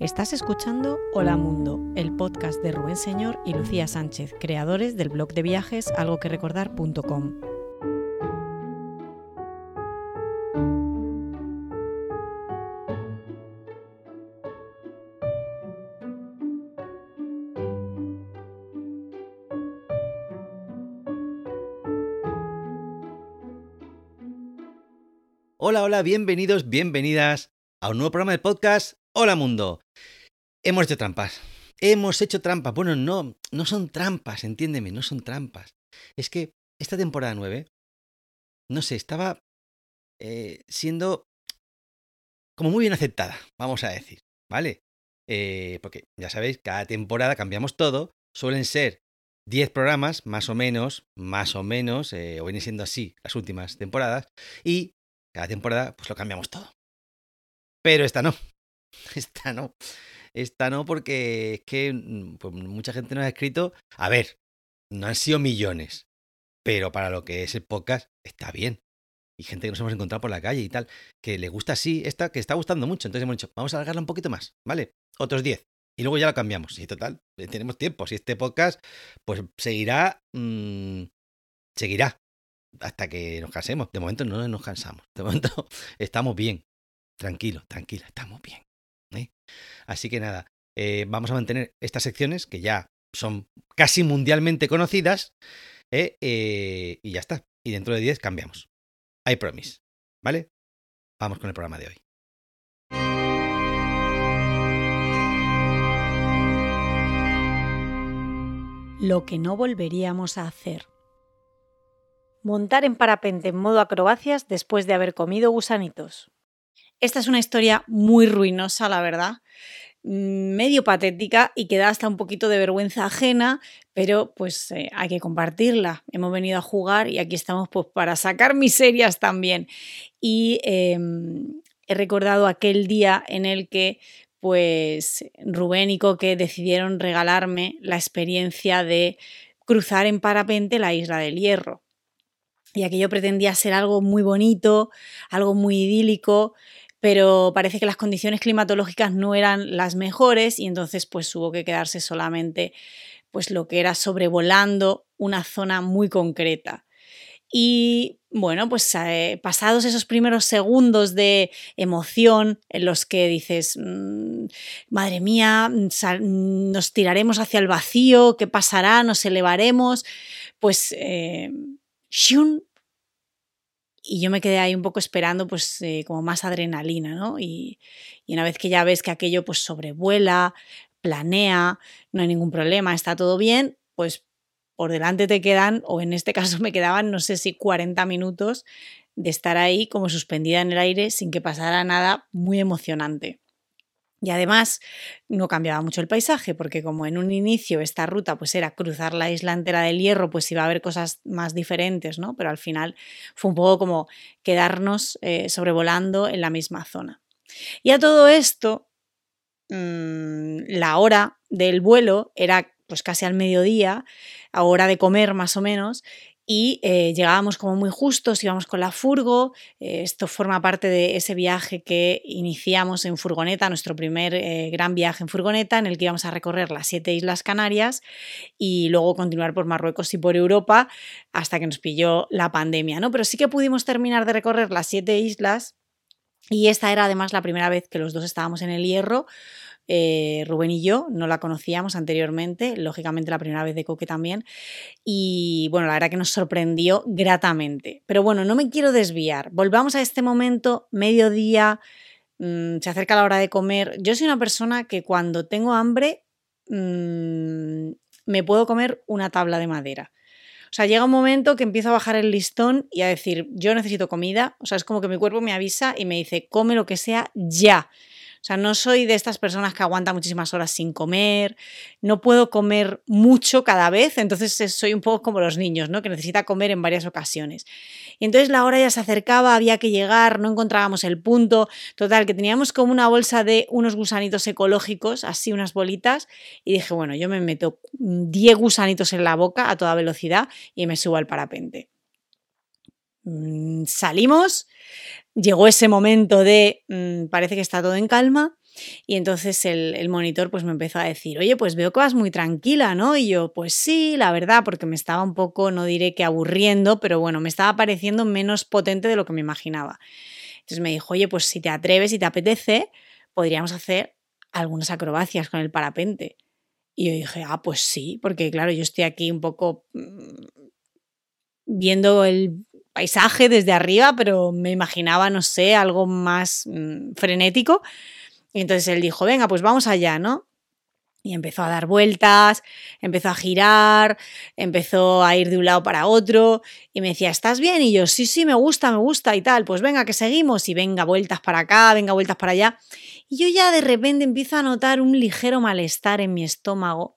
Estás escuchando Hola Mundo, el podcast de Rubén Señor y Lucía Sánchez, creadores del blog de viajes algoquerecordar.com. Hola, hola, bienvenidos, bienvenidas a un nuevo programa de podcast. Hola mundo. Hemos hecho trampas. Hemos hecho trampas. Bueno, no, no son trampas, entiéndeme, no son trampas. Es que esta temporada 9, no sé, estaba eh, siendo como muy bien aceptada, vamos a decir, ¿vale? Eh, porque ya sabéis, cada temporada cambiamos todo. Suelen ser 10 programas, más o menos, más o menos, eh, o viene siendo así las últimas temporadas. Y cada temporada, pues lo cambiamos todo. Pero esta no. Esta no. Esta no, porque es que mm, pues, mucha gente nos ha escrito. A ver, no han sido millones. Pero para lo que es el podcast, está bien. Y gente que nos hemos encontrado por la calle y tal, que le gusta así, esta, que está gustando mucho. Entonces hemos dicho, vamos a alargarla un poquito más, ¿vale? Otros 10. Y luego ya lo cambiamos. Y total, eh, tenemos tiempo. Si este podcast, pues seguirá. Mmm, seguirá hasta que nos cansemos. De momento no nos cansamos. De momento estamos bien. Tranquilo, tranquila, estamos bien. ¿Eh? Así que nada, eh, vamos a mantener estas secciones que ya son casi mundialmente conocidas. ¿eh? y ya está. Y dentro de 10 cambiamos. I promise. ¿Vale? Vamos con el programa de hoy. Lo que no volveríamos a hacer montar en parapente en modo acrobacias después de haber comido gusanitos. Esta es una historia muy ruinosa, la verdad, mm, medio patética y que da hasta un poquito de vergüenza ajena, pero pues eh, hay que compartirla. Hemos venido a jugar y aquí estamos pues para sacar miserias también. Y em, he recordado aquel día en el que pues Rubén y Coque decidieron regalarme la experiencia de cruzar en parapente la isla del Hierro y aquello pretendía ser algo muy bonito, algo muy idílico, pero parece que las condiciones climatológicas no eran las mejores y entonces pues hubo que quedarse solamente pues lo que era sobrevolando una zona muy concreta. Y bueno, pues eh, pasados esos primeros segundos de emoción en los que dices, mm, madre mía, nos tiraremos hacia el vacío, ¿qué pasará? ¿Nos elevaremos? Pues eh. Y yo me quedé ahí un poco esperando, pues, eh, como más adrenalina, ¿no? Y, y, una vez que ya ves que aquello, pues, sobrevuela, planea, no hay ningún problema, está todo bien, pues, por delante te quedan, o en este caso me quedaban, no sé si 40 minutos de estar ahí como suspendida en el aire sin que pasara nada muy emocionante. Y además no cambiaba mucho el paisaje, porque como en un inicio esta ruta pues era cruzar la isla entera del Hierro, pues iba a haber cosas más diferentes, ¿no? Pero al final fue un poco como quedarnos eh, sobrevolando en la misma zona. Y a todo esto, mmm, la hora del vuelo era pues casi al mediodía, a hora de comer más o menos, y eh, llegábamos como muy justos, íbamos con la furgo, eh, esto forma parte de ese viaje que iniciamos en furgoneta, nuestro primer eh, gran viaje en furgoneta, en el que íbamos a recorrer las siete Islas Canarias y luego continuar por Marruecos y por Europa hasta que nos pilló la pandemia, ¿no? Pero sí que pudimos terminar de recorrer las siete islas y esta era además la primera vez que los dos estábamos en el hierro eh, Rubén y yo, no la conocíamos anteriormente, lógicamente la primera vez de Coque también, y bueno, la verdad que nos sorprendió gratamente. Pero bueno, no me quiero desviar, volvamos a este momento, mediodía, mmm, se acerca la hora de comer. Yo soy una persona que cuando tengo hambre mmm, me puedo comer una tabla de madera. O sea, llega un momento que empiezo a bajar el listón y a decir, yo necesito comida. O sea, es como que mi cuerpo me avisa y me dice, come lo que sea ya. O sea, no soy de estas personas que aguantan muchísimas horas sin comer, no puedo comer mucho cada vez, entonces soy un poco como los niños, ¿no? Que necesita comer en varias ocasiones. Y entonces la hora ya se acercaba, había que llegar, no encontrábamos el punto. Total, que teníamos como una bolsa de unos gusanitos ecológicos, así unas bolitas, y dije, bueno, yo me meto 10 gusanitos en la boca a toda velocidad y me subo al parapente. Mm, salimos, llegó ese momento de mm, parece que está todo en calma y entonces el, monitor pues me empezó a decir, oye, pues veo que vas muy tranquila, ¿no? Y yo, pues sí, la verdad, porque me estaba un poco, no diré que aburriendo, pero bueno, me estaba pareciendo menos potente de lo que me imaginaba. Entonces me dijo, oye, pues si te atreves y te apetece, podríamos hacer algunas acrobacias con el parapente. Y yo dije, ah, pues sí, porque claro, yo estoy aquí un poco mm, viendo el paisaje desde arriba, pero me imaginaba, no sé, algo más mm, frenético. Y entonces él dijo, venga, pues vamos allá, ¿no? Y empezó a dar vueltas, empezó a girar, empezó a ir de un lado para otro y me decía, ¿estás bien? Y yo, sí, sí, me gusta, me gusta y tal, pues venga, que seguimos y venga, vueltas para acá, venga, vueltas para allá. Y yo ya de repente empiezo a notar un ligero malestar en mi estómago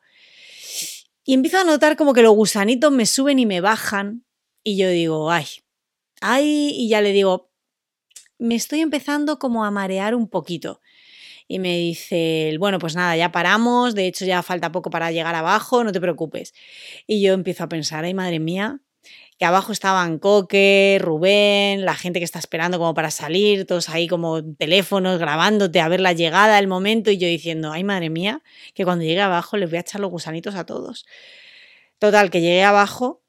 y empiezo a notar como que los gusanitos me suben y me bajan y yo digo, ay, ay, y ya le digo, me estoy empezando como a marear un poquito. Y me dice, bueno, pues nada, ya paramos, de hecho ya falta poco para llegar abajo, no te preocupes. Y yo empiezo a pensar, ay, madre mía, que abajo estaban Coque, Rubén, la gente que está esperando como para salir, todos ahí como teléfonos grabándote a ver la llegada, el momento, y yo diciendo, ay, madre mía, que cuando llegue abajo les voy a echar los gusanitos a todos. Total, que llegué abajo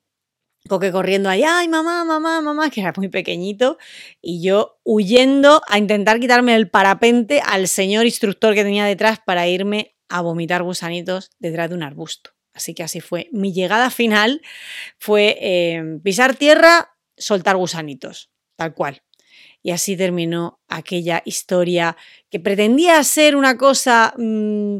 Coque corriendo ahí, ay, mamá, mamá, mamá, que era muy pequeñito, y yo huyendo a intentar quitarme el parapente al señor instructor que tenía detrás para irme a vomitar gusanitos detrás de un arbusto. Así que así fue. Mi llegada final fue eh, pisar tierra, soltar gusanitos, tal cual. Y así terminó aquella historia que pretendía ser una cosa mm,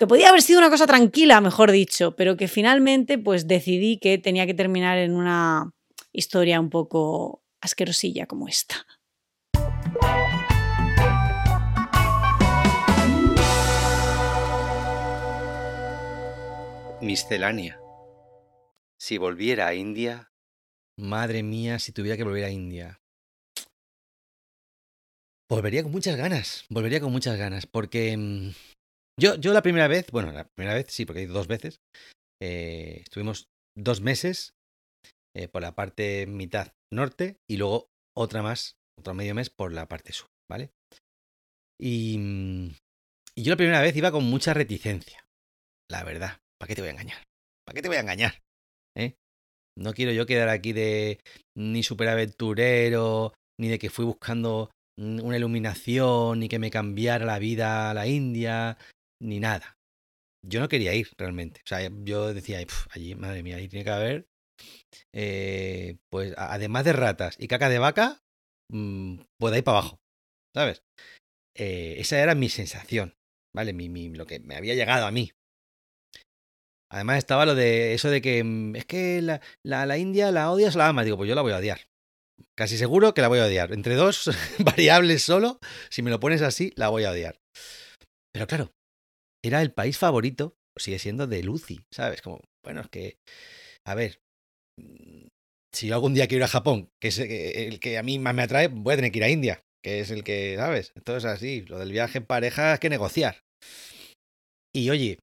que podía haber sido una cosa tranquila, mejor dicho, pero que finalmente pues decidí que tenía que terminar en una historia un poco asquerosilla como esta. Miscelánea. Si volviera a India... Madre mía, si tuviera que volver a India. Volvería con muchas ganas, volvería con muchas ganas, porque mm, yo, yo la primera vez, bueno, la primera vez sí, porque he ido dos veces, eh, estuvimos dos meses eh, por la parte mitad norte y luego otra más, otro medio mes por la parte sur, ¿vale? Y, mm, y yo la primera vez iba con mucha reticencia, la verdad. ¿Para qué te voy a engañar? ¿Para qué te voy a engañar? ¿Eh? No quiero yo quedar aquí de ni superaventurero, ni de que fui buscando mm, una iluminación, ni que me cambiara la vida a la India, ni nada. Yo no quería ir realmente. O sea, yo decía, allí, madre mía, ahí tiene que haber, eh, pues además de ratas y caca de vaca, mmm, pues ir para abajo, ¿sabes? Eh, esa era mi sensación, ¿vale? Mi, mi, lo que me había llegado a mí. Además estaba lo de eso de que mm, es que la, la, la India la odias o la amas. Digo, pues yo la voy a odiar. Casi seguro que la voy a odiar. Entre dos variables solo, si me lo pones así, la voy a odiar. Pero claro, era el país favorito, sigue siendo de Lucy, ¿sabes? Como, bueno, es que, a ver, mm, si yo algún día quiero ir a Japón, que es el que a mí más me atrae, voy a tener que ir a India, que es el que, ¿sabes? Entonces así, lo del viaje en pareja es que negociar. Y oye,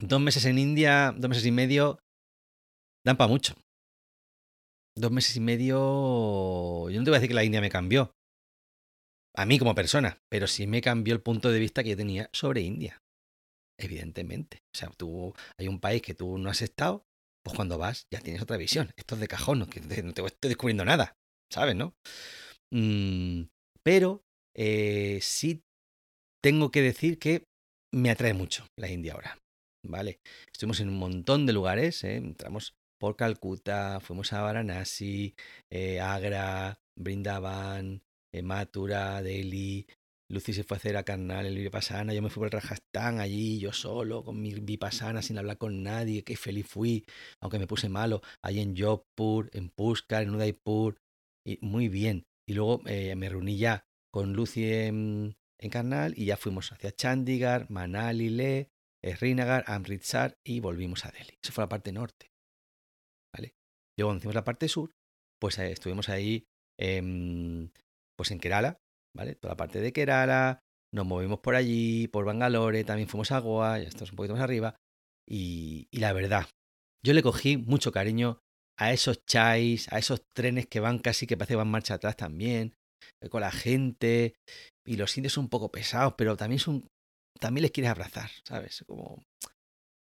dos meses en India, dos meses y medio, dan para mucho. Dos meses y medio, yo no te voy a decir que la India me cambió, a mí como persona, pero sí me cambió el punto de vista que yo tenía sobre India. Evidentemente. O sea, tú, hay un país que tú no has estado, pues cuando vas ya tienes otra visión. Esto es de cajón, no, te, estoy descubriendo nada, ¿sabes, no? Mm, pero eh, sí tengo que decir que me atrae mucho la India ahora. ¿Vale? Estuvimos en un montón de lugares, ¿eh? entramos por Calcuta, fuimos a Varanasi, eh, Agra, Brindavan, Matura, Delhi, Lucy se fue a hacer a Carnal el Vipassana, yo me fui por el Rajasthan allí, yo solo, con mi Vipassana, sin hablar con nadie, qué feliz fui, aunque me puse malo, allí en Jodhpur, en Pushkar, en Udaipur, y muy bien. Y luego eh, me reuní ya con Lucy en, en Karnal y ya fuimos hacia Chandigarh, Manali, Leh, Srinagar, Amritsar y volvimos a Delhi. Esa fue la parte norte. ¿Vale? Luego cuando hicimos la parte sur, pues eh, estuvimos ahí pues en Kerala, ¿vale? Toda la parte de Kerala, nos movimos por allí, por Bangalore, también fuimos a Goa, ya estamos un poquito más arriba. Y, y la verdad, yo le cogí mucho cariño a esos chais, a esos trenes que van casi que parece que van marcha atrás también, eh, con la gente. Y los indios son un poco pesados, pero también son. También les quieres abrazar, ¿sabes? Como.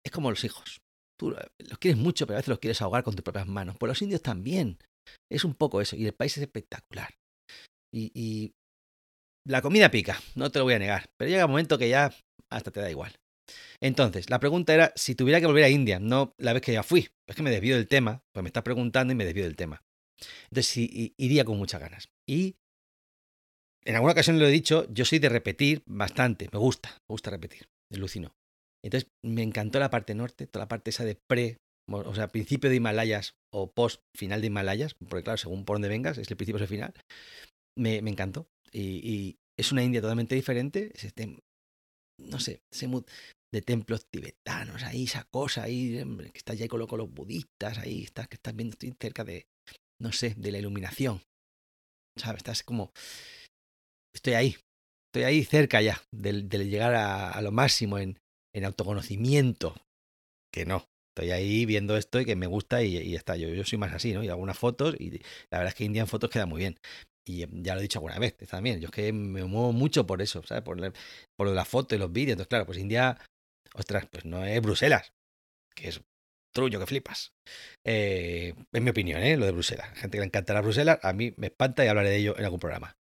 Es como los hijos. Tú los quieres mucho, pero a veces los quieres ahogar con tus propias manos. Pues los indios también. Es un poco eso. Y el país es espectacular. Y, la comida pica, no te lo voy a negar. Pero llega un momento que ya hasta te da igual. Entonces, la pregunta era si tuviera que volver a India, no la vez que ya fui. Es que me desvío del tema, pues me estás preguntando y me desvío del tema. Entonces, sí, iría con muchas ganas. Y en alguna ocasión lo he dicho, yo soy de repetir bastante, me gusta, me gusta repetir, alucino. Entonces, me encantó la parte norte, toda la parte esa de pre, o sea, principio de Himalayas o post final de Himalayas, porque claro, según por donde vengas, es el principio o el final. Me, me encantó. Y, es una India totalmente diferente, es este, no sé, ese mood de templos tibetanos, ahí esa cosa ahí, que estás ya con, con los budistas, ahí estás, que estás viendo, estoy cerca de, no sé, de la iluminación. ¿Sabes? Estás como... Estoy ahí, estoy ahí cerca ya de, llegar a, lo máximo en, en, autoconocimiento. Que no, estoy ahí viendo esto y que me gusta y, está. Yo, yo soy más así, ¿no? Y algunas fotos y la verdad es que India en fotos queda muy bien. Y ya lo he dicho alguna vez también. Yo es que me muevo mucho por eso, ¿sabes? Por, por lo de la foto y los vídeos. Entonces, claro, pues India, ostras, pues no es Bruselas, que es trullo que flipas. Eh, en mi opinión, ¿eh? Lo de Bruselas. Gente que le encanta la Bruselas, a mí me espanta y hablaré de ello en algún programa.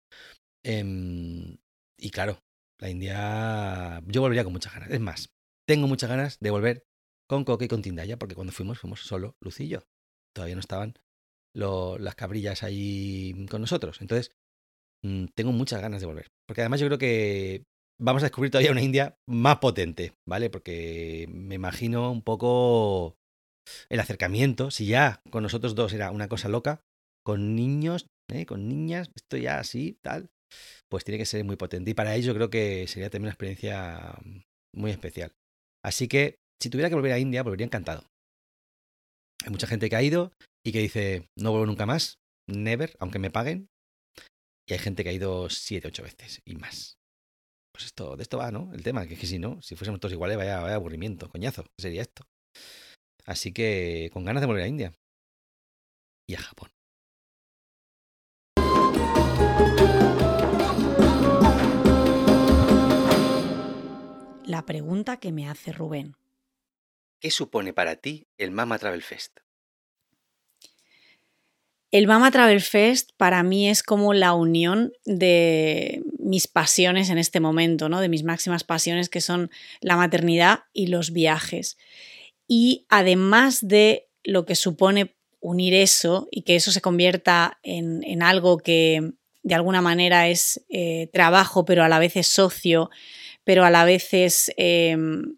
Em, y claro, la India, yo volvería con muchas ganas. Es más, tengo muchas ganas de volver con Coque y con Tindaya, porque cuando fuimos, fuimos solo Lucillo. Todavía no estaban las cabrillas ahí con nosotros. Entonces, mm, tengo muchas ganas de volver. Porque además yo creo que vamos a descubrir todavía una India más potente, ¿vale? Porque me imagino un poco el acercamiento. Si ya con nosotros dos era una cosa loca, con niños, ¿eh? con niñas, esto ya así, tal, pues tiene que ser muy potente. Y para ello creo que sería también una experiencia muy especial. Así que si tuviera que volver a India, volvería encantado. Hay mucha gente que ha ido y que dice, no vuelvo nunca más, never, aunque me paguen. Y hay gente que ha ido siete, ocho veces y más. Pues esto, de esto va, ¿no? El tema, que es que si no, si fuésemos todos iguales, vaya, vaya aburrimiento, coñazo, ¿qué sería esto? Así que con ganas de volver a India. Y a Japón. La pregunta que me hace Rubén. ¿Qué supone para ti el Mama Travel Fest? El Mama Travel Fest para mí es como la unión de mis pasiones en este momento, ¿no? De mis máximas pasiones que son la maternidad y los viajes. Y además de lo que supone unir eso y que eso se convierta en, algo que de alguna manera es eh, trabajo, pero a la vez es socio, pero a la vez es em,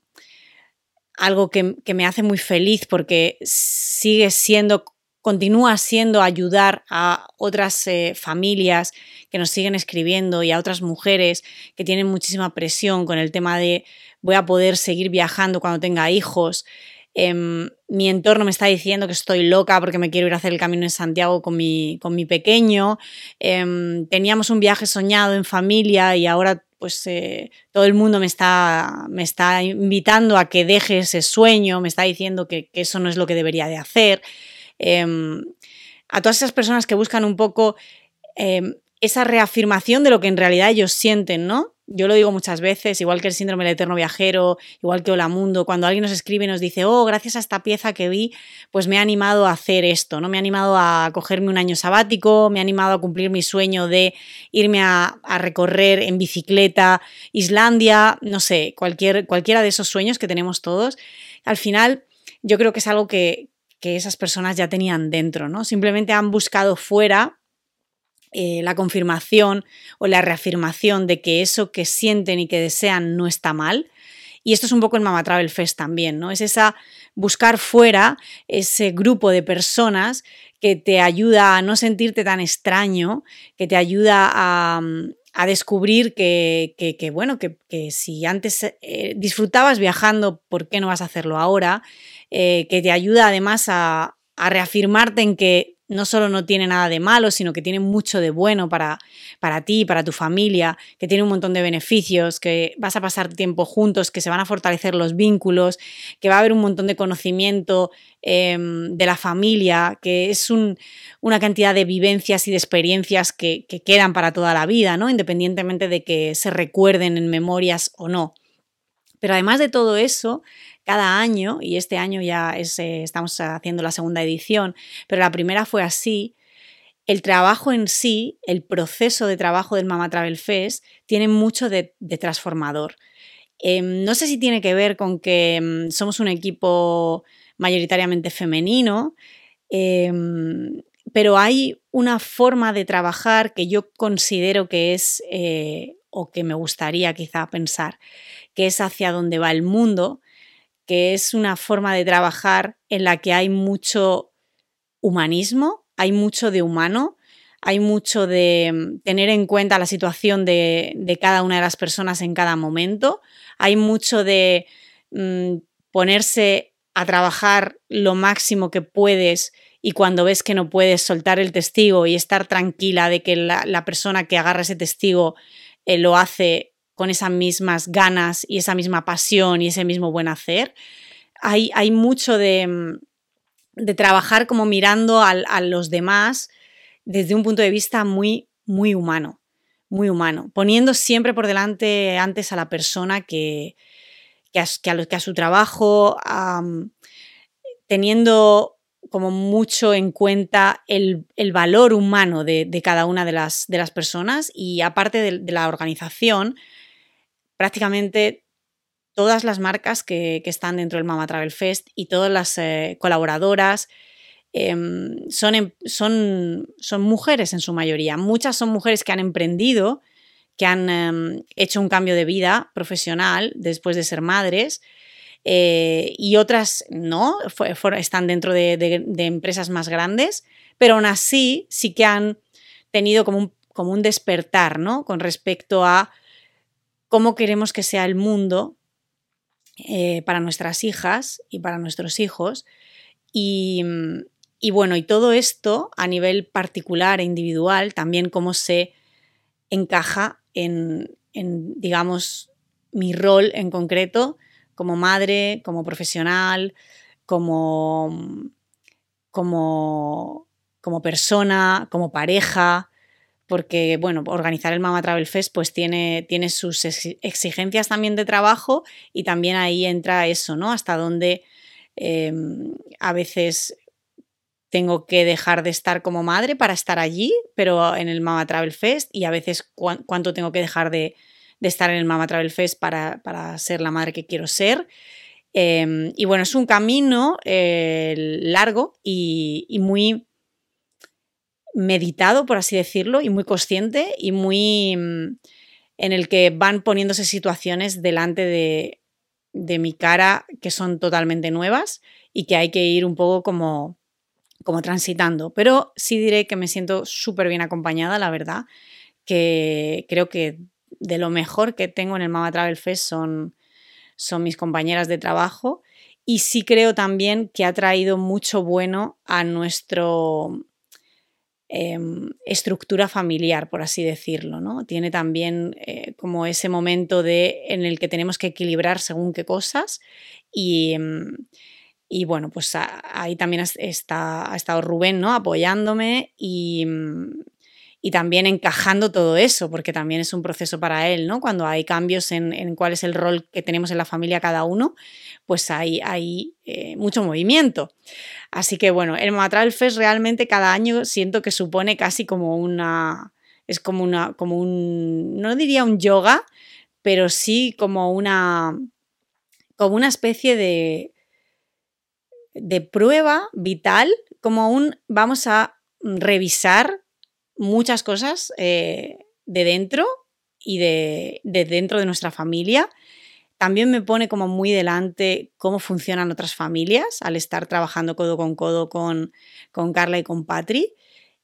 algo que, que, me hace muy feliz porque sigue siendo continúa siendo ayudar a otras eh, familias que nos siguen escribiendo y a otras mujeres que tienen muchísima presión con el tema de voy a poder seguir viajando cuando tenga hijos. Em, mi entorno me está diciendo que estoy loca porque me quiero ir a hacer el camino en Santiago con mi, con mi pequeño. Em, teníamos un viaje soñado en familia y ahora pues eh, todo el mundo me está, me está invitando a que deje ese sueño, me está diciendo que, que eso no es lo que debería de hacer. Em, a todas esas personas que buscan un poco em, esa reafirmación de lo que en realidad ellos sienten, ¿no? Yo lo digo muchas veces, igual que el síndrome del eterno viajero, igual que Hola Mundo, cuando alguien nos escribe y nos dice, oh, gracias a esta pieza que vi, pues me ha animado a hacer esto, ¿no? Me ha animado a cogerme un año sabático, me ha animado a cumplir mi sueño de irme a, recorrer en bicicleta Islandia, no sé, cualquier, cualquiera de esos sueños que tenemos todos. Al final, yo creo que es algo que, que esas personas ya tenían dentro, ¿no? Simplemente han buscado fuera eh, la confirmación o la reafirmación de que eso que sienten y que desean no está mal. Y esto es un poco el Mama Travel Fest también, ¿no? Es esa buscar fuera ese grupo de personas que te ayuda a no sentirte tan extraño, que te ayuda a, a descubrir que, bueno, que, si antes eh, disfrutabas viajando, ¿por qué no vas a hacerlo ahora? Eh, que te ayuda además a, a reafirmarte en que no solo no tiene nada de malo, sino que tiene mucho de bueno para, para ti, para tu familia, que tiene un montón de beneficios, que vas a pasar tiempo juntos, que se van a fortalecer los vínculos, que va a haber un montón de conocimiento em, de la familia, que es una cantidad de vivencias y de experiencias que, que quedan para toda la vida, ¿no? independientemente de que se recuerden en memorias o no. Pero además de todo eso, cada año, y este año ya eh, estamos haciendo la segunda edición, pero la primera fue así, el trabajo en sí, el proceso de trabajo del Mama Travel Fest, tiene mucho de, transformador. Em, no sé si tiene que ver con que mm, somos un equipo mayoritariamente femenino, em, pero hay una forma de trabajar que yo considero que es, eh, o que me gustaría quizá pensar, que es hacia dónde va el mundo, que es una forma de trabajar en la que hay mucho humanismo, hay mucho de humano, hay mucho de mm, tener en cuenta la situación de, cada una de las personas en cada momento, hay mucho de mm, ponerse a trabajar lo máximo que puedes y cuando ves que no puedes soltar el testigo y estar tranquila de que la, persona que agarra ese testigo eh, lo hace con esas mismas ganas y esa misma pasión y ese mismo buen hacer. Hay, hay mucho de, de, trabajar como mirando a, los demás desde un punto de vista muy, muy humano, muy humano, poniendo siempre por delante antes a la persona que, que, a, que a, su trabajo, teniendo como mucho en cuenta el, valor humano de, cada una de las, de las, personas y aparte de la organización, prácticamente todas las marcas que, están dentro del Mama Travel Fest y todas las eh, colaboradoras em, son, em, son, son, mujeres en su mayoría. Muchas son mujeres que han emprendido, que han em, hecho un cambio de vida profesional después de ser madres. Eh, y otras no, están dentro de, empresas más grandes, pero aún así sí que han tenido como un, como un despertar ¿no? con respecto a cómo queremos que sea el mundo eh, para nuestras hijas y para nuestros hijos. Y, bueno, y todo esto a nivel particular e individual, también cómo se encaja en, digamos, mi rol en concreto como madre, como profesional, como, como, como persona, como pareja, porque, bueno, organizar el Mama Travel Fest pues tiene, tiene sus exigencias también de trabajo y también ahí entra eso, ¿no? Hasta dónde em, a veces tengo que dejar de estar como madre para estar allí, pero en el Mama Travel Fest y a veces cuánto tengo que dejar de, estar en el Mama Travel Fest para, ser la madre que quiero ser. Em, y bueno, es un camino eh, largo y muy meditado, por así decirlo, y muy consciente y muy mm, en el que van poniéndose situaciones delante de, mi cara que son totalmente nuevas y que hay que ir un poco como, como transitando. Pero sí diré que me siento súper bien acompañada, la verdad, que creo que de lo mejor que tengo en el Mama Travel Fest son, son mis compañeras de trabajo y sí creo también que ha traído mucho bueno a nuestro, Em, estructura familiar, por así decirlo. ¿no? Tiene también eh, como ese momento de, en el que tenemos que equilibrar según qué cosas y, em, y bueno, pues ahí también está, ha estado Rubén ¿no? apoyándome y, mm, y también encajando todo eso, porque también es un proceso para él, ¿no? Cuando hay cambios en, cuál es el rol que tenemos en la familia cada uno, pues hay, hay eh, mucho movimiento. Así que bueno, el Matral Fest realmente cada año siento que supone casi como una, es como una, como un, no diría un yoga, pero sí como una, como una especie de, de prueba vital, como un, vamos a revisar muchas cosas eh, de dentro y de, dentro de nuestra familia. También me pone como muy delante cómo funcionan otras familias al estar trabajando codo con codo con, Carla y con Patri.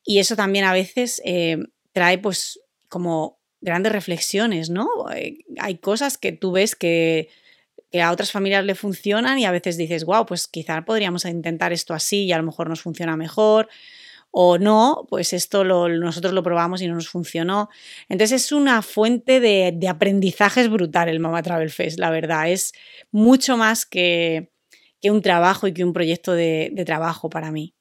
Y eso también a veces eh, trae pues como grandes reflexiones, ¿no? Eh, hay cosas que tú ves que, a otras familias le funcionan y a veces dices, wow, pues quizá podríamos intentar esto así y a lo mejor nos funciona mejor. O no, pues esto nosotros lo probamos y no nos funcionó. Entonces es una fuente de, aprendizajes brutal el Mama Travel Fest, la verdad. Es mucho más que, un trabajo y que un proyecto de trabajo para mí.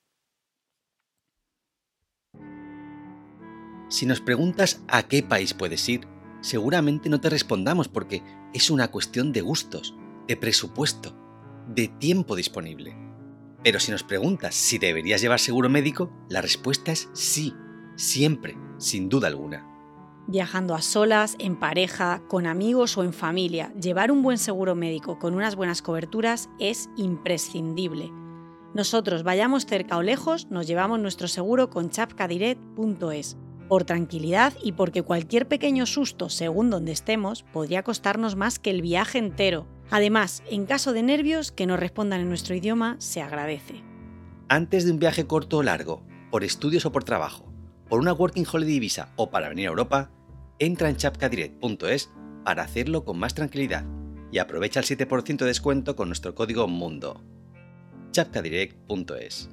Si nos preguntas a qué país puedes ir, seguramente no te respondamos porque es una cuestión de gustos, de presupuesto, de tiempo disponible. Pero si nos preguntas si deberías llevar seguro médico, la respuesta es sí, siempre, sin duda alguna. Viajando a solas, en pareja, con amigos o en familia, llevar un buen seguro médico con unas buenas coberturas es imprescindible. Nosotros, vayamos cerca o lejos, nos llevamos nuestro seguro con chapcadirect.es por tranquilidad y porque cualquier pequeño susto, según donde estemos, podría costarnos más que el viaje entero. Además, en caso de nervios, que nos respondan en nuestro idioma se agradece. Antes de un viaje corto o largo, por estudios o por trabajo, por una Working Holiday Visa o para venir a Europa, entra en chapcadirect.es para hacerlo con más tranquilidad y aprovecha el 7% de descuento con nuestro código MUNDO. chapcadirect.es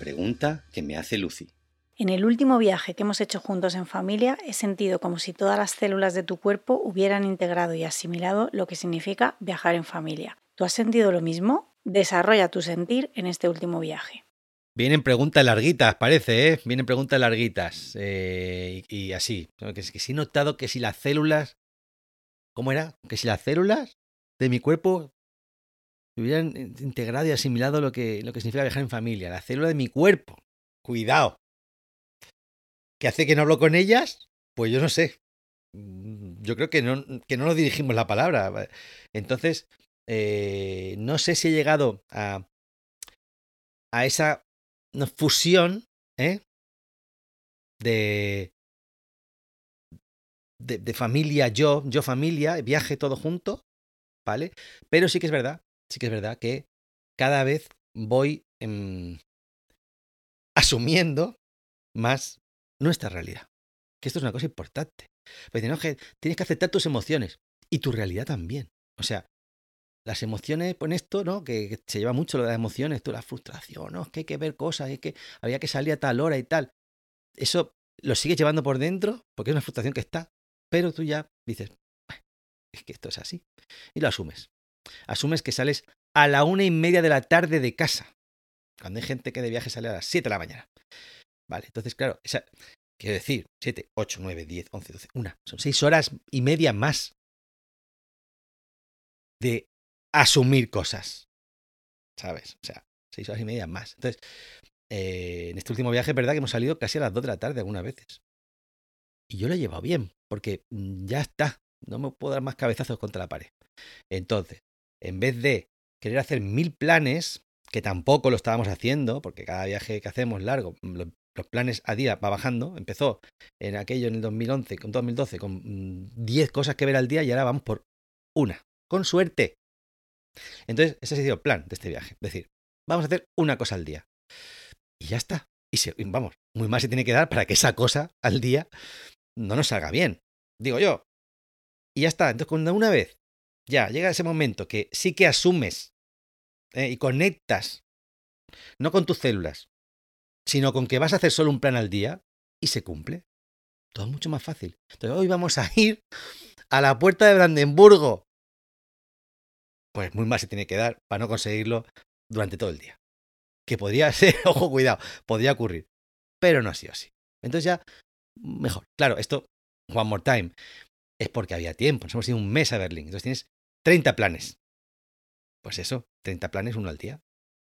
pregunta que me hace Lucy. En el último viaje que hemos hecho juntos en familia, he sentido como si todas las células de tu cuerpo hubieran integrado y asimilado lo que significa viajar en familia. ¿Tú has sentido lo mismo? Desarrolla tu sentir en este último viaje. Vienen preguntas larguitas, parece, ¿eh? Vienen preguntas larguitas. Eh, y, así. Que, que sí he notado que si las células. ¿Cómo era? Que si las células de mi cuerpo hubieran integrado y asimilado lo que, lo que significa viajar en familia, la célula de mi cuerpo. Cuidado. ¿Qué hace que no hablo con ellas? Pues yo no sé. Mm, yo creo que no, que no nos dirigimos la palabra. Entonces, eh, no sé si he llegado a, a esa fusión ¿eh? de, de, de, familia, yo, yo familia, viaje todo junto, ¿vale? Pero sí que es verdad sí que es verdad que cada vez voy em, asumiendo más nuestra realidad. Que esto es una cosa importante. Pues no, que tienes que aceptar tus emociones y tu realidad también. O sea, las emociones, con esto, ¿no? Que, se lleva mucho lo de las emociones, tú, la frustración, ¿no? Es que hay que ver cosas, es que había que salir a tal hora y tal. Eso lo sigues llevando por dentro porque es una frustración que está, pero tú ya dices, es que esto es así. Y lo asumes. Asumes que sales a la una y media de la tarde de casa. Cuando hay gente que de viaje sale a las 7 de la mañana. Vale, entonces, claro, esa, quiero decir, 7, 8, 9, 10, 11, 12, una. Son 6 horas y media más de asumir cosas. ¿Sabes? O sea, 6 horas y media más. Entonces, eh, en este último viaje es verdad que hemos salido casi a las 2 de la tarde algunas veces. Y yo lo he llevado bien, porque mm, ya está. No me puedo dar más cabezazos contra la pared. Entonces, en vez de querer hacer mil planes, que tampoco lo estábamos haciendo, porque cada viaje que hacemos largo, mm, los planes a día va bajando. Empezó en aquello en el 2011, con 2012, con 10 mm, cosas que ver al día y ahora vamos por una, con suerte. Entonces, ese ha sido el plan de este viaje. Es decir, vamos a hacer una cosa al día. Y ya está. Y vamos, muy mal se tiene que dar para que esa cosa al día no nos salga bien. Digo yo. Y ya está. Entonces, cuando una vez ya llega ese momento que sí que asumes eh, y conectas, no con tus células, sino con que vas a hacer solo un plan al día y se cumple. Todo mucho más fácil. Entonces, hoy vamos a ir a la puerta de Brandenburgo. Pues muy mal se tiene que dar para no conseguirlo durante todo el día. Que podría ser, ojo, cuidado, podría ocurrir. Pero no ha sido así. Entonces ya, mejor. Claro, esto, one more time, es porque había tiempo. Nos hemos ido un mes a Berlín. Entonces tienes 30 planes. Pues eso, 30 planes, uno al día.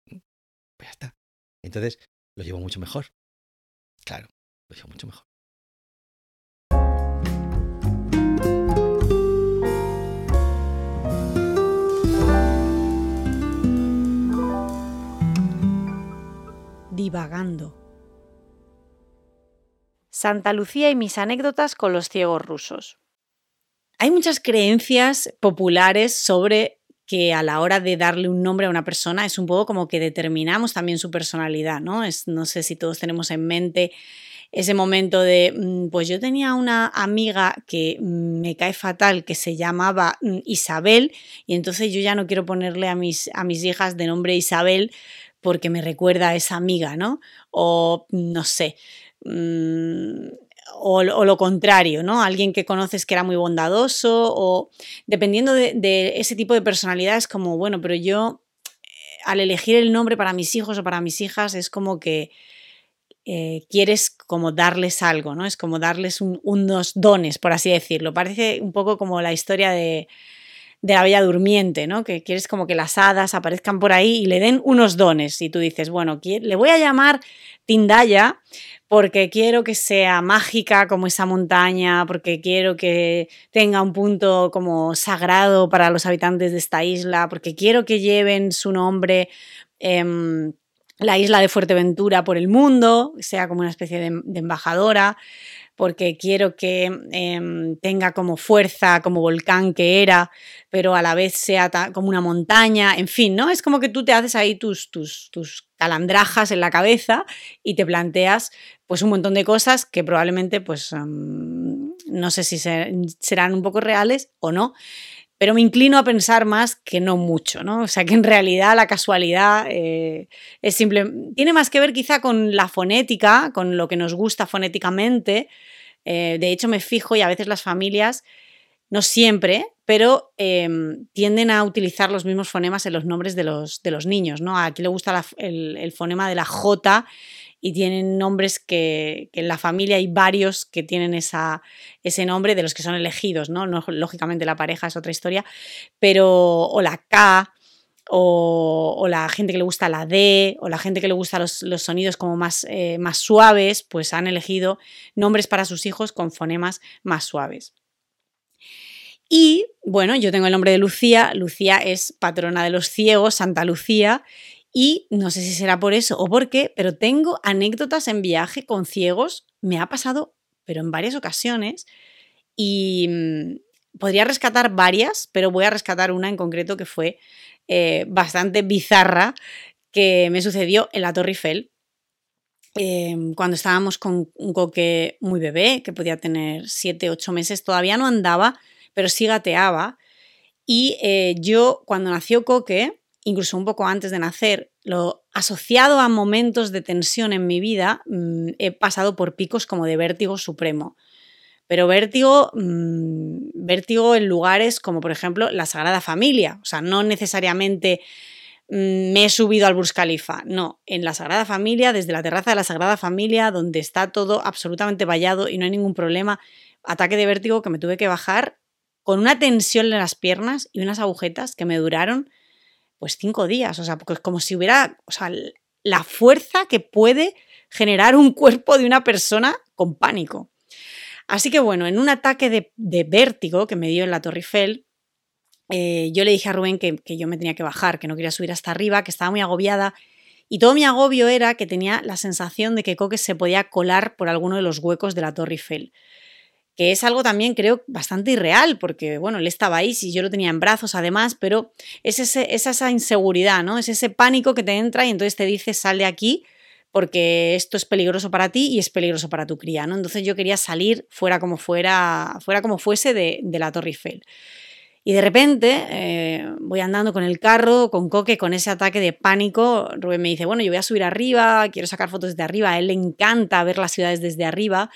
Pues ya está. Entonces, lo llevo mucho mejor. Claro, lo llevo mucho mejor. Divagando. Santa Lucía y mis anécdotas con los ciegos rusos. Hay muchas creencias populares sobre que a la hora de darle un nombre a una persona es un poco como que determinamos también su personalidad, ¿no? No sé si todos tenemos en mente ese momento de, mm, pues yo tenía una amiga que mm, me cae fatal, que se llamaba mm, Isabel, y entonces yo ya no quiero ponerle a mis, a mis hijas de nombre Isabel porque me recuerda a esa amiga, ¿no? O no sé. O, lo contrario, ¿no? Alguien que conoces que era muy bondadoso, o dependiendo de, ese tipo de personalidad, es como, bueno, pero yo eh, al elegir el nombre para mis hijos o para mis hijas es como que eh, quieres como darles algo, ¿no? Es como darles unos dones, por así decirlo. Parece un poco como la historia de, la Bella Durmiente, ¿no? Que quieres como que las hadas aparezcan por ahí y le den unos dones. Y tú dices, bueno, le voy a llamar Tindaya porque quiero que sea mágica como esa montaña, porque quiero que tenga un punto como sagrado para los habitantes de esta isla, porque quiero que lleven su nombre. Em, la isla de Fuerteventura por el mundo, sea como una especie de, embajadora, porque quiero que em, tenga como fuerza, como volcán que era, pero a la vez sea como una montaña, en fin, ¿no? Es como que tú te haces ahí tus, tus, tus calandrajas en la cabeza y te planteas pues un montón de cosas que probablemente pues em, no sé si serán un poco reales o no, pero me inclino a pensar más que no mucho, ¿no? O sea, que en realidad la casualidad eh, es simple, tiene más que ver quizá con la fonética, con lo que nos gusta fonéticamente. Eh, de hecho, me fijo y a veces las familias, no siempre, pero em, tienden a utilizar los mismos fonemas en los nombres de los, de los niños, ¿no? Aquí le gusta el, el fonema de la J y tienen nombres que, en la familia hay varios que tienen esa, ese nombre de los que son elegidos, ¿no? Lógicamente la pareja es otra historia, pero o la K, o, la gente que le gusta la D, o la gente que le gusta los, sonidos como más, eh, más suaves, pues han elegido nombres para sus hijos con fonemas más suaves. Y bueno, yo tengo el nombre de Lucía. Lucía es patrona de los ciegos, Santa Lucía, y no sé si será por eso o por qué, pero tengo anécdotas en viaje con ciegos. Me ha pasado, pero en varias ocasiones. Y mm, podría rescatar varias, pero voy a rescatar una en concreto que fue eh, bastante bizarra, que me sucedió en la Torre Eiffel. Em, cuando estábamos con un coque muy bebé, que podía tener 7, 8 meses, todavía no andaba, pero sí gateaba. Y eh, yo, cuando nació Coque, incluso un poco antes de nacer, lo asociado a momentos de tensión en mi vida, mm, he pasado por picos como de vértigo supremo. Pero vértigo, mm, vértigo en lugares como por ejemplo la Sagrada Familia. O sea, no necesariamente mm, me he subido al Burj Khalifa. No, en la Sagrada Familia, desde la terraza de la Sagrada Familia, donde está todo absolutamente vallado y no hay ningún problema, ataque de vértigo que me tuve que bajar con una tensión en las piernas y unas agujetas que me duraron pues cinco días, o sea, porque es como si hubiera, o sea, la fuerza que puede generar un cuerpo de una persona con pánico. Así que bueno, en un ataque de, vértigo que me dio en la Torre Eiffel, eh, yo le dije a Rubén que, que, yo me tenía que bajar, que no quería subir hasta arriba, que estaba muy agobiada. Y todo mi agobio era que tenía la sensación de que Coque se podía colar por alguno de los huecos de la Torre Eiffel que es algo también creo bastante irreal, porque bueno, él estaba ahí, si yo lo tenía en brazos además, pero es, esa inseguridad, ¿no? Es ese pánico que te entra y entonces te dice, sal de aquí porque esto es peligroso para ti y es peligroso para tu cría, ¿no? Entonces yo quería salir fuera como fuera, fuera como fuese de, la Torre Eiffel. Y de repente eh, voy andando con el carro, con Coque, con ese ataque de pánico. Rubén me dice, bueno, yo voy a subir arriba, quiero sacar fotos desde arriba. A él le encanta ver las ciudades desde arriba.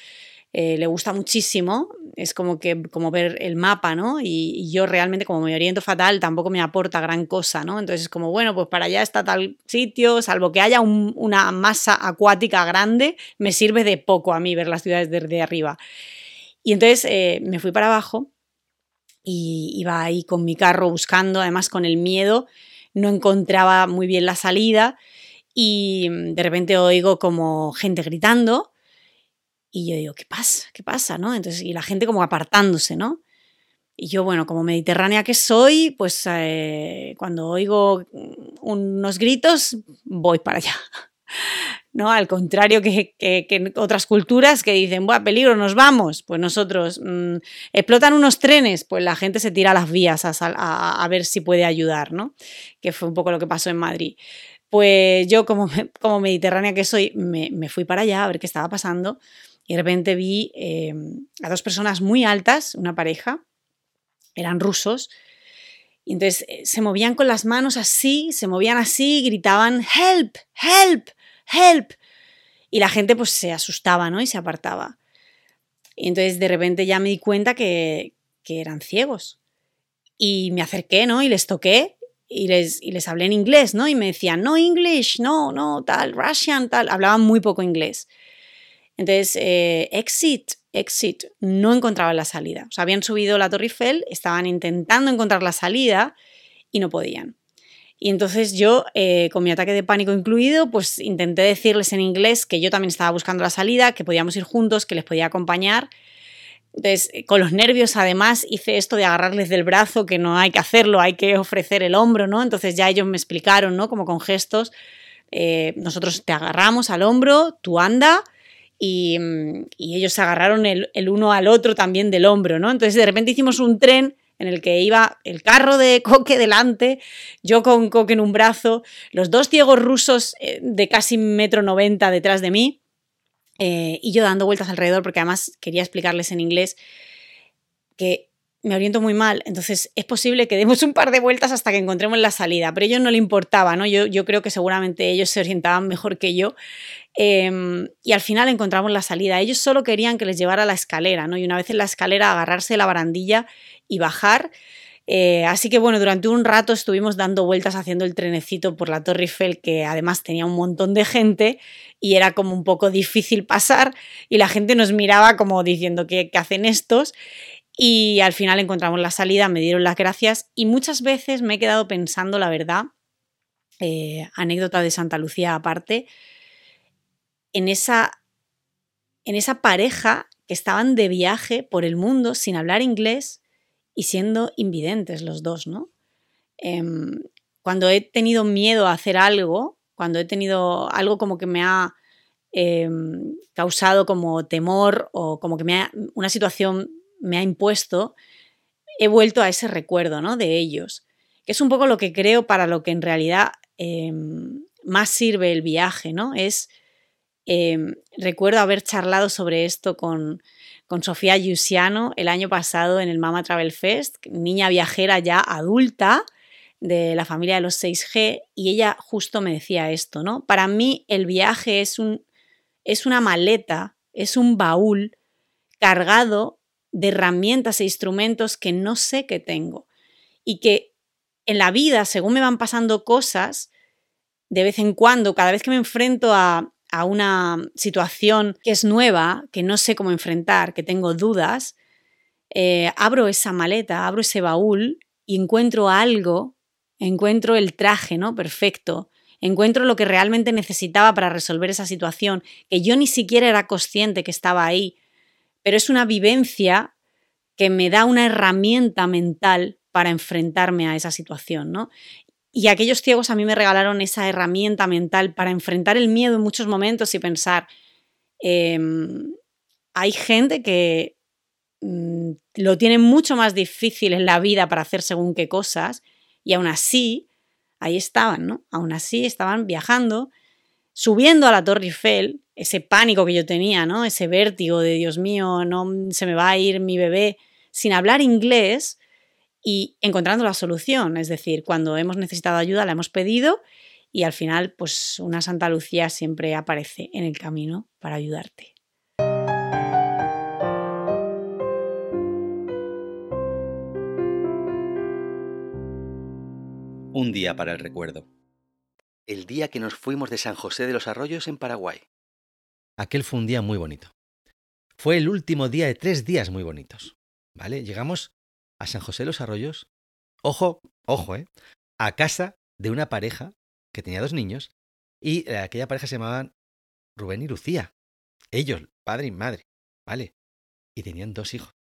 Eh, le gusta muchísimo, es como que como ver el mapa, ¿no? Y, yo realmente como me oriento fatal tampoco me aporta gran cosa, ¿no? Entonces es como, bueno, pues para allá está tal sitio, salvo que haya una masa acuática grande, me sirve de poco a mí ver las ciudades desde arriba. Y entonces eh, me fui para abajo y iba ahí con mi carro buscando, además con el miedo, no encontraba muy bien la salida y de repente oigo como gente gritando y yo digo, ¿qué pasa? ¿Qué pasa? ¿no? Entonces, y la gente como apartándose, ¿no? Y yo, bueno, como mediterránea que soy, pues eh, cuando oigo unos gritos, voy para allá. ¿no? Al contrario que, en otras culturas que dicen, ¡buah, peligro, nos vamos! Pues nosotros, mm, explotan unos trenes, pues la gente se tira a las vías a, ver si puede ayudar, ¿no? Que fue un poco lo que pasó en Madrid. Pues yo, como, como mediterránea que soy, me, fui para allá a ver qué estaba pasando y de repente vi em, a dos personas muy altas, una pareja, eran rusos, y entonces eh, se movían con las manos así, se movían así, gritaban, help, help, help. Y la gente pues se asustaba, ¿no? Y se apartaba. Y entonces de repente ya me di cuenta que, que eran ciegos. Y me acerqué, ¿no? Y les toqué y les, y les hablé en inglés, ¿no? Y me decían, no English, no, no, tal, Russian, tal. Hablaban muy poco inglés. Entonces, eh, exit, exit, no encontraban la salida. Habían subido la Torre Eiffel, estaban intentando encontrar la salida y no podían. Y entonces yo, eh, con mi ataque de pánico incluido, pues intenté decirles en inglés que yo también estaba buscando la salida, que podíamos ir juntos, que les podía acompañar. Entonces, eh, con los nervios, además, hice esto de agarrarles del brazo, que no hay que hacerlo, hay que ofrecer el hombro, ¿no? Entonces ya ellos me explicaron, ¿no? Como con gestos, nosotros te agarramos al hombro, tú anda, Y, ellos se agarraron el, uno al otro también del hombro, ¿no? Entonces de repente hicimos un tren en el que iba el carro de Coque delante, yo con Coque en un brazo, los dos ciegos rusos eh, de casi metro noventa detrás de mí, eh, y yo dando vueltas alrededor, porque además quería explicarles en inglés que me oriento muy mal, entonces es posible que demos un par de vueltas hasta que encontremos la salida, pero a ellos no le importaba, ¿no? Yo, creo que seguramente ellos se orientaban mejor que yo em, y al final encontramos la salida. Ellos solo querían que les llevara la escalera, ¿no? Y una vez en la escalera agarrarse la barandilla y bajar. Eh, así que bueno, durante un rato estuvimos dando vueltas haciendo el trenecito por la Torre Eiffel, que además tenía un montón de gente y era como un poco difícil pasar y la gente nos miraba como diciendo, ¿qué, qué hacen estos? Y al final encontramos la salida, me dieron las gracias y muchas veces me he quedado pensando, la verdad, eh, anécdota de Santa Lucía aparte, en esa, en esa pareja que estaban de viaje por el mundo sin hablar inglés y siendo invidentes los dos, ¿no? Em, cuando he tenido miedo a hacer algo, cuando he tenido algo como que me ha em, causado como temor o como que me ha una situación me ha impuesto, he vuelto a ese recuerdo ¿no? de ellos, que es un poco lo que creo para lo que en realidad em, más sirve el viaje, ¿no? Es, em, recuerdo haber charlado sobre esto con, con Sofía Giussiano el año pasado en el Mama Travel Fest, niña viajera ya adulta de la familia de los 6G, y ella justo me decía esto, ¿no? Para mí el viaje es, un, es una maleta, es un baúl cargado de herramientas e instrumentos que no sé que tengo y que en la vida, según me van pasando cosas, de vez en cuando, cada vez que me enfrento a, una situación que es nueva, que no sé cómo enfrentar, que tengo dudas, eh, abro esa maleta, abro ese baúl y encuentro algo, encuentro el traje, ¿no? Perfecto. Encuentro lo que realmente necesitaba para resolver esa situación, que yo ni siquiera era consciente que estaba ahí, pero es una vivencia que me da una herramienta mental para enfrentarme a esa situación, ¿no? Y aquellos ciegos a mí me regalaron esa herramienta mental para enfrentar el miedo en muchos momentos y pensar, em, hay gente que mm, lo tiene mucho más difícil en la vida para hacer según qué cosas y aún así, ahí estaban, ¿no? Aún así estaban viajando, subiendo a la Torre Eiffel, ese pánico que yo tenía, ¿no? Ese vértigo de Dios mío, no se me va a ir mi bebé, sin hablar inglés y encontrando la solución. Es decir, cuando hemos necesitado ayuda la hemos pedido y al final, pues una Santa Lucía siempre aparece en el camino para ayudarte. Un día para el recuerdo. El día que nos fuimos de San José de los Arroyos en Paraguay. Aquel fue un día muy bonito. Fue el último día de tres días muy bonitos. ¿Vale? Llegamos a San José de los Arroyos. Ojo, ojo, ¿eh? A casa de una pareja que tenía dos niños y eh, aquella pareja se llamaban Rubén y Lucía. Ellos, padre y madre, ¿vale? Y tenían dos hijos.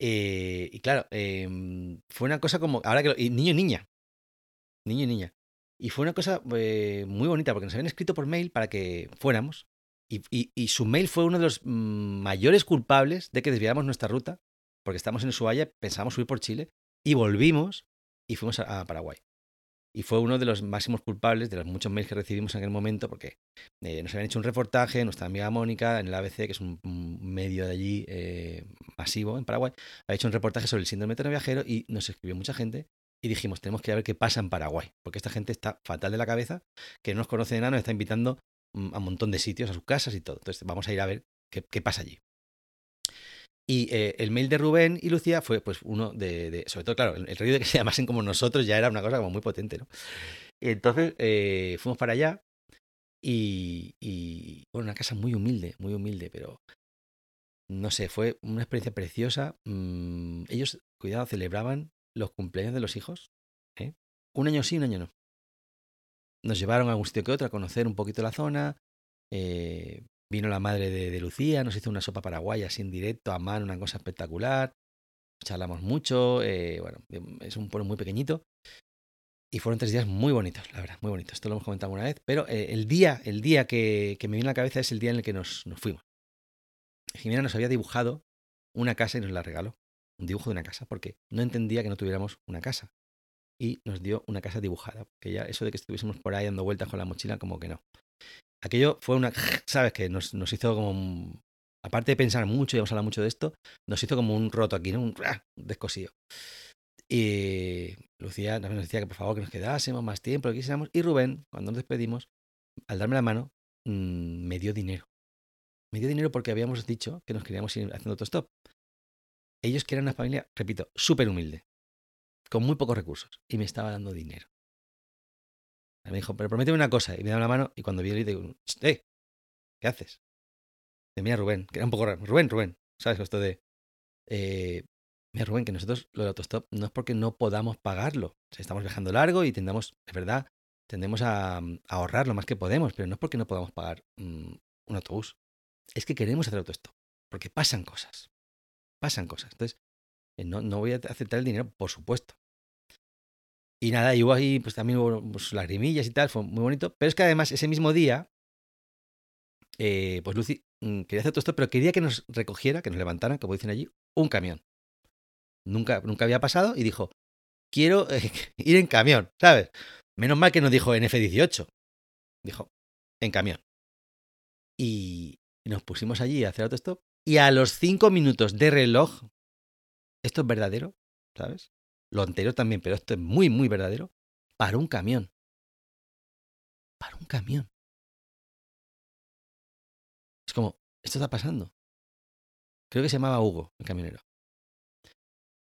Eh, y claro, em, fue una cosa como. Ahora que. y niño y niña. Niño y niña. Y fue una cosa eh, muy bonita porque nos habían escrito por mail para que fuéramos. Y, su mail fue uno de los mm, mayores culpables de que desviáramos nuestra ruta, porque estábamos en Ushuaia, pensábamos subir por Chile, y volvimos y fuimos a, Paraguay. Y fue uno de los máximos culpables de los muchos mails que recibimos en aquel momento, porque eh, nos habían hecho un reportaje, nuestra amiga Mónica, en el ABC, que es un, medio de allí eh, masivo en Paraguay, había hecho un reportaje sobre el síndrome de viajero y nos escribió mucha gente y dijimos, tenemos que ver qué pasa en Paraguay, porque esta gente está fatal de la cabeza, que no nos conoce de nada, nos está invitando mm, a un montón de sitios, a sus casas y todo. Entonces vamos a ir a ver qué, pasa allí. Y eh, el mail de Rubén y Lucía fue pues uno de, de- sobre todo, claro, el, el de que se llamasen como nosotros ya era una cosa como muy potente, ¿no? Y entonces eh, fuimos para allá y, y, bueno, una casa muy humilde, muy humilde, pero no sé, fue una experiencia preciosa. Mm, ellos, cuidado, celebraban los cumpleaños de los hijos. ¿eh? Un año sí, un año no. Nos llevaron a algún sitio que otro a conocer un poquito la zona. eh, vino la madre de, Lucía, nos hizo una sopa paraguaya así en directo, a mano, una cosa espectacular. Charlamos mucho. eh, bueno, es un pueblo muy pequeñito. Y fueron tres días muy bonitos, la verdad, muy bonitos. Esto lo hemos comentado alguna vez. Pero eh, el día, el día que, me viene a la cabeza es el día en el que nos fuimos. Jimena nos había dibujado una casa y nos la regaló. Un dibujo de una casa, porque no entendía que no tuviéramos una casa. Y nos dio una casa dibujada. Que ya eso de que estuviésemos por ahí dando vueltas con la mochila, como que no. Aquello fue una. ¿Sabes? Que nos, nos hizo como. aparte de pensar mucho y hemos hablado mucho de esto, nos hizo como un roto aquí, ¿no? Un, ¡ah! descosido. Y Lucía nos decía que por favor que nos quedásemos más tiempo, que quisiéramos. Y Rubén, cuando nos despedimos, al darme la mano, mm, me dio dinero. Me dio dinero porque habíamos dicho que nos queríamos ir haciendo autostop. Ellos que eran una familia, repito, súper humilde, con muy pocos recursos, y me estaba dando dinero. Me dijo, pero prométeme una cosa, y me da la mano, y cuando vi el digo, ¡eh! ¿Qué haces? De mira Rubén, que era un poco raro. Rubén, Rubén, ¿sabes? Esto de. Eh, mira, Rubén, que nosotros lo del autostop no es porque no podamos pagarlo. O sea, estamos viajando largo y tendamos, es verdad, tendemos a, a ahorrar lo más que podemos, pero no es porque no podamos pagar mm, un autobús. Es que queremos hacer autostop. Porque pasan cosas. Pasan cosas. Entonces, eh, no, no voy a aceptar el dinero, por supuesto. Y nada, y hubo ahí pues también hubo pues, lagrimillas y tal, fue muy bonito. Pero es que además ese mismo día, eh, pues Lucy mm, quería hacer autostop, pero quería que nos recogiera, que nos levantaran, como dicen allí, un camión. Nunca, nunca había pasado y dijo, quiero eh, ir en camión, ¿sabes? Menos mal que no dijo en F-18. Dijo, en camión. Y nos pusimos allí a hacer autostop. Y a los cinco minutos de reloj, esto es verdadero, ¿sabes? Lo anterior también, pero esto es muy, muy verdadero. Para un camión. Para un camión. Es como, esto está pasando. Creo que se llamaba Hugo, el camionero.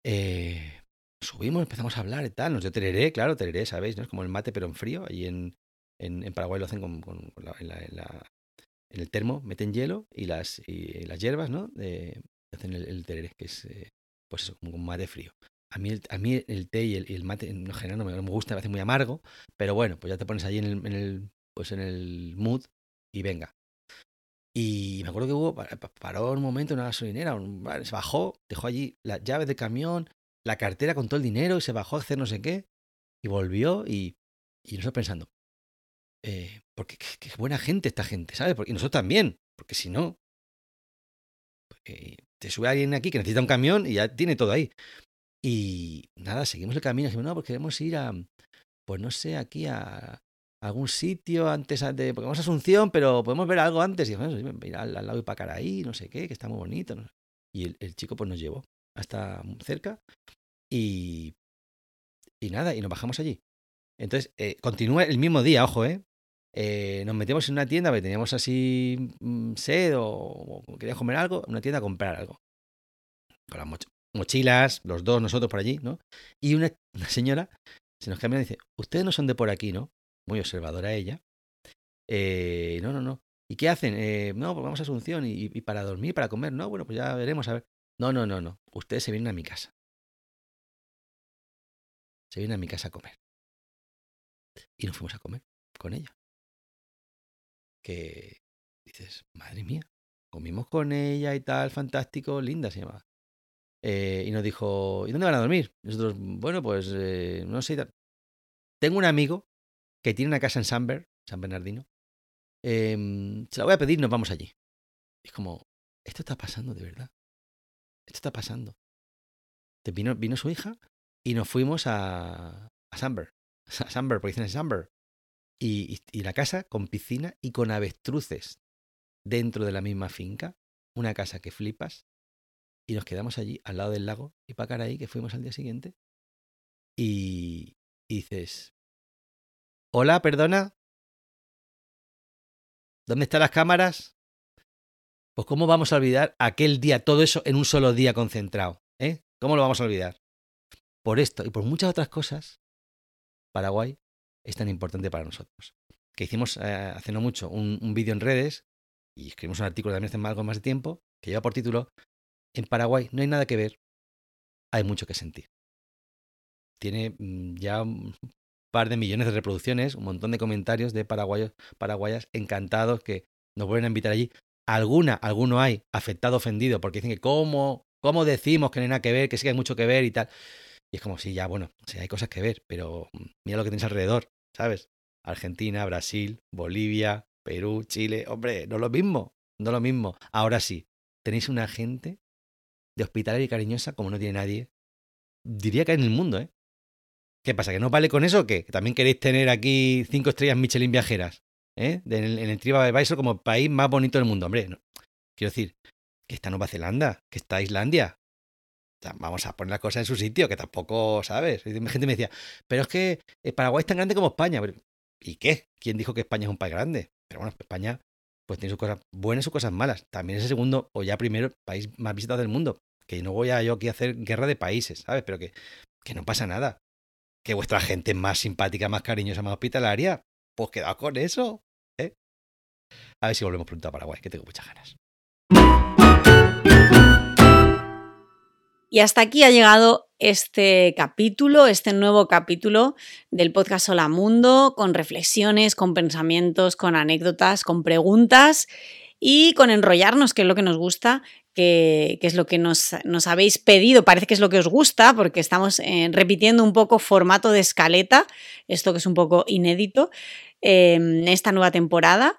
Eh, subimos, empezamos a hablar y tal. Nos dio tereré, claro, tereré, ¿sabéis? ¿no? Es como el mate, pero en frío. Allí en, en, Paraguay lo hacen con, la- en el termo, meten hielo y las, y las hierbas, ¿no? De, hacen el, el tereré, que es, eh, pues eso, como mate frío. A mí, el, a mí el té y el, mate en general no me, no gusta, me parece muy amargo, pero bueno, pues ya te pones allí en el, pues en el mood y venga. Y me acuerdo que hubo, pa- pa- paró un momento en una gasolinera, un- se bajó, dejó allí las llaves del camión, la cartera con todo el dinero y se bajó a hacer no sé qué. Y volvió y, y nosotros pensando, eh, porque qué, buena gente esta gente, ¿sabes? Y nosotros también, porque si no, eh, te sube alguien aquí que necesita un camión y ya tiene todo ahí. Y nada, seguimos el camino, dijimos, no, pues queremos ir a, pues no sé, aquí a, algún sitio antes de. Porque vamos a Asunción, pero podemos ver algo antes. Y "Bueno, ir al, al lado de Pacaraí, no sé qué, que está muy bonito. no sé". Y el, el chico pues nos llevó hasta cerca y. Y nada, y nos bajamos allí. Entonces, eh, continúa el mismo día, ojo, ¿eh? Eh, nos metimos en una tienda porque teníamos así mm, sed o, o queríamos comer algo, una tienda a comprar algo. Con las moch- mochilas, los dos, nosotros por allí, ¿no? Y una, una señora se nos cambia y dice, ustedes no son de por aquí, ¿no? Muy observadora ella. Eh, no, no, no. ¿Y qué hacen? Eh, no, pues vamos a Asunción y, y para dormir, para comer. No, bueno, pues ya veremos, a ver. No, no, no, no. Ustedes se vienen a mi casa. Se vienen a mi casa a comer. Y nos fuimos a comer con ella. Que dices, madre mía, comimos con ella y tal, fantástico, linda se llamaba. Eh, y nos dijo, ¿y dónde van a dormir? Nosotros, bueno, pues eh, no sé. Tengo un amigo que tiene una casa en San, San Bernardino. Em, se la voy a pedir, nos vamos allí. es como, esto está pasando de verdad. Esto está pasando. Vino, vino su hija y nos fuimos a, a Samber. A Samber, porque dicen Samber. Y, la casa con piscina y con avestruces dentro de la misma finca. Una casa que flipas. Y nos quedamos allí, al lado del lago, y para ahí, que fuimos al día siguiente. Y, y dices, hola, perdona. ¿Dónde están las cámaras? Pues cómo vamos a olvidar aquel día, todo eso en un solo día concentrado. ¿eh? ¿Cómo lo vamos a olvidar? Por esto y por muchas otras cosas, Paraguay es tan importante para nosotros. Que hicimos eh, hace no mucho un, vídeo en redes y escribimos un artículo también hace algo más de tiempo que lleva por título En Paraguay no hay nada que ver, hay mucho que sentir. Tiene mm, ya un par de millones de reproducciones, un montón de comentarios de paraguayos, paraguayas encantados que nos vuelven a invitar allí. Alguna, alguno hay afectado, ofendido, porque dicen que cómo, cómo decimos que no hay nada que ver, que sí que hay mucho que ver y tal. Y es como, sí, ya, bueno, sí, hay cosas que ver, pero mm, mira lo que tienes alrededor, ¿sabes? Argentina, Brasil, Bolivia, Perú, Chile, hombre, no lo mismo, no lo mismo. Ahora sí, tenéis una gente de hospitalaria y cariñosa como no tiene nadie, diría que en el mundo, ¿eh? ¿Qué pasa? ¿Que no vale con eso? ¿Que también queréis tener aquí cinco estrellas Michelin viajeras? ¿eh? En el, en el TripAdvisor como país más bonito del mundo. Hombre, quiero decir, que está Nueva Zelanda, que está Islandia, vamos a poner las cosas en su sitio, que tampoco, ¿sabes? Y gente me decía, pero es que eh, Paraguay es tan grande como España. ¿Y qué? ¿Quién dijo que España es un país grande? Pero bueno, España pues tiene sus cosas buenas y sus cosas malas. También es el segundo o ya primero país más visitado del mundo. Que no voy a yo aquí a hacer guerra de países, ¿sabes? Pero que, que no pasa nada. Que vuestra gente es más simpática, más cariñosa, más hospitalaria. Pues quedaos con eso. ¿eh? A ver si volvemos pronto a Paraguay, que tengo muchas ganas. Y hasta aquí ha llegado este capítulo, este nuevo capítulo del podcast Hola Mundo, con reflexiones, con pensamientos, con anécdotas, con preguntas y con enrollarnos, que es lo que nos gusta, que, es lo que nos, habéis pedido. Parece que es lo que os gusta, porque estamos eh, repitiendo un poco formato de escaleta, esto que es un poco inédito en esta nueva temporada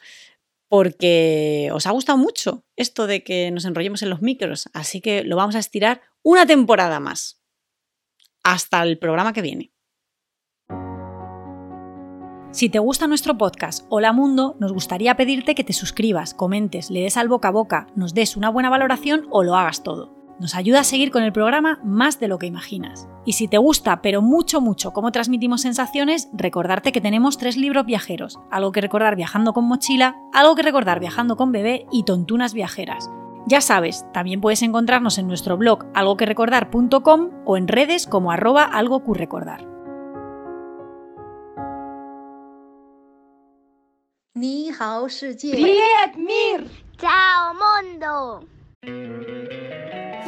porque os ha gustado mucho esto de que nos enrollemos en los micros, así que lo vamos a estirar una temporada más. Hasta el programa que viene. Si te gusta nuestro podcast Hola Mundo, nos gustaría pedirte que te suscribas, comentes, le des al boca a boca, nos des una buena valoración o lo hagas todo. Nos ayuda a seguir con el programa más de lo que imaginas. Y si te gusta, pero mucho, mucho cómo transmitimos sensaciones, recordarte que tenemos tres libros viajeros. Algo que recordar viajando con mochila, algo que recordar viajando con bebé y tontunas viajeras. Ya sabes, también puedes encontrarnos en nuestro blog algoquerecordar.com o en redes como arroba algo Ni hao Chao mundo.